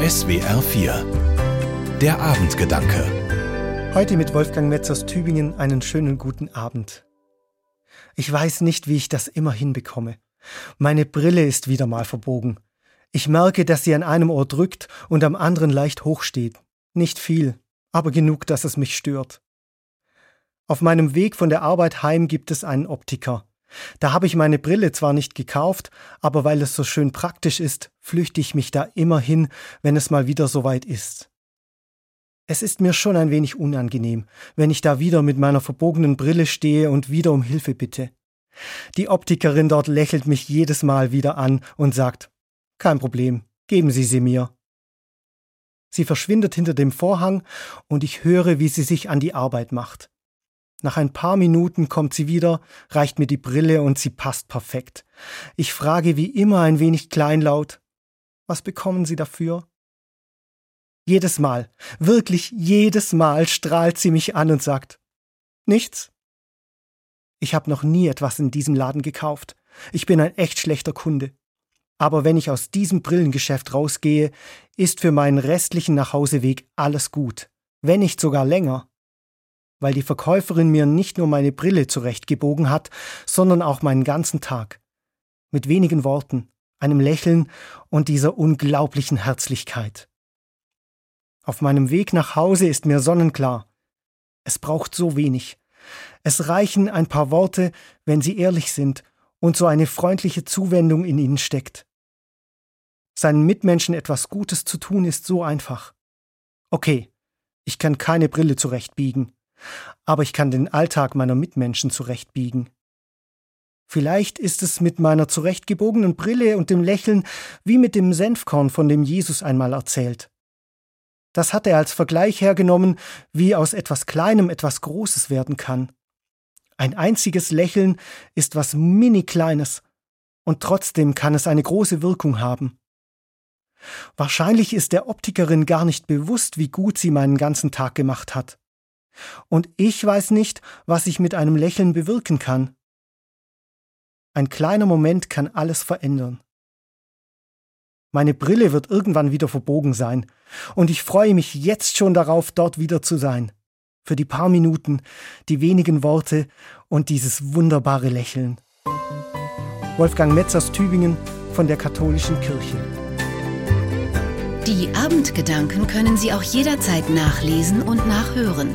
SWR 4 Der Abendgedanke Heute mit Wolfgang Metz aus Tübingen einen schönen guten Abend. Ich weiß nicht, wie ich das immer hinbekomme. Meine Brille ist wieder mal verbogen. Ich merke, dass sie an einem Ohr drückt und am anderen leicht hochsteht. Nicht viel, aber genug, dass es mich stört. Auf meinem Weg von der Arbeit heim gibt es einen Optiker. Da habe ich meine Brille zwar nicht gekauft, aber weil es so schön praktisch ist, flüchte ich mich da immer hin, wenn es mal wieder soweit ist. Es ist mir schon ein wenig unangenehm, wenn ich da wieder mit meiner verbogenen Brille stehe und wieder um Hilfe bitte. Die Optikerin dort lächelt mich jedes Mal wieder an und sagt, kein Problem, geben Sie sie mir. Sie verschwindet hinter dem Vorhang und ich höre, wie sie sich an die Arbeit macht. Nach ein paar Minuten kommt sie wieder, reicht mir die Brille und sie passt perfekt. Ich frage wie immer ein wenig kleinlaut, was bekommen Sie dafür? Jedes Mal, wirklich jedes Mal strahlt sie mich an und sagt, nichts. Ich habe noch nie etwas in diesem Laden gekauft. Ich bin ein echt schlechter Kunde. Aber wenn ich aus diesem Brillengeschäft rausgehe, ist für meinen restlichen Nachhauseweg alles gut, wenn nicht sogar länger weil die Verkäuferin mir nicht nur meine Brille zurechtgebogen hat, sondern auch meinen ganzen Tag. Mit wenigen Worten, einem Lächeln und dieser unglaublichen Herzlichkeit. Auf meinem Weg nach Hause ist mir sonnenklar. Es braucht so wenig. Es reichen ein paar Worte, wenn sie ehrlich sind und so eine freundliche Zuwendung in ihnen steckt. Seinen Mitmenschen etwas Gutes zu tun ist so einfach. Okay, ich kann keine Brille zurechtbiegen aber ich kann den Alltag meiner Mitmenschen zurechtbiegen. Vielleicht ist es mit meiner zurechtgebogenen Brille und dem Lächeln wie mit dem Senfkorn, von dem Jesus einmal erzählt. Das hat er als Vergleich hergenommen, wie aus etwas Kleinem etwas Großes werden kann. Ein einziges Lächeln ist was mini kleines, und trotzdem kann es eine große Wirkung haben. Wahrscheinlich ist der Optikerin gar nicht bewusst, wie gut sie meinen ganzen Tag gemacht hat. Und ich weiß nicht, was ich mit einem Lächeln bewirken kann. Ein kleiner Moment kann alles verändern. Meine Brille wird irgendwann wieder verbogen sein, und ich freue mich jetzt schon darauf, dort wieder zu sein. Für die paar Minuten, die wenigen Worte und dieses wunderbare Lächeln. Wolfgang Metz aus Tübingen von der Katholischen Kirche. Die Abendgedanken können Sie auch jederzeit nachlesen und nachhören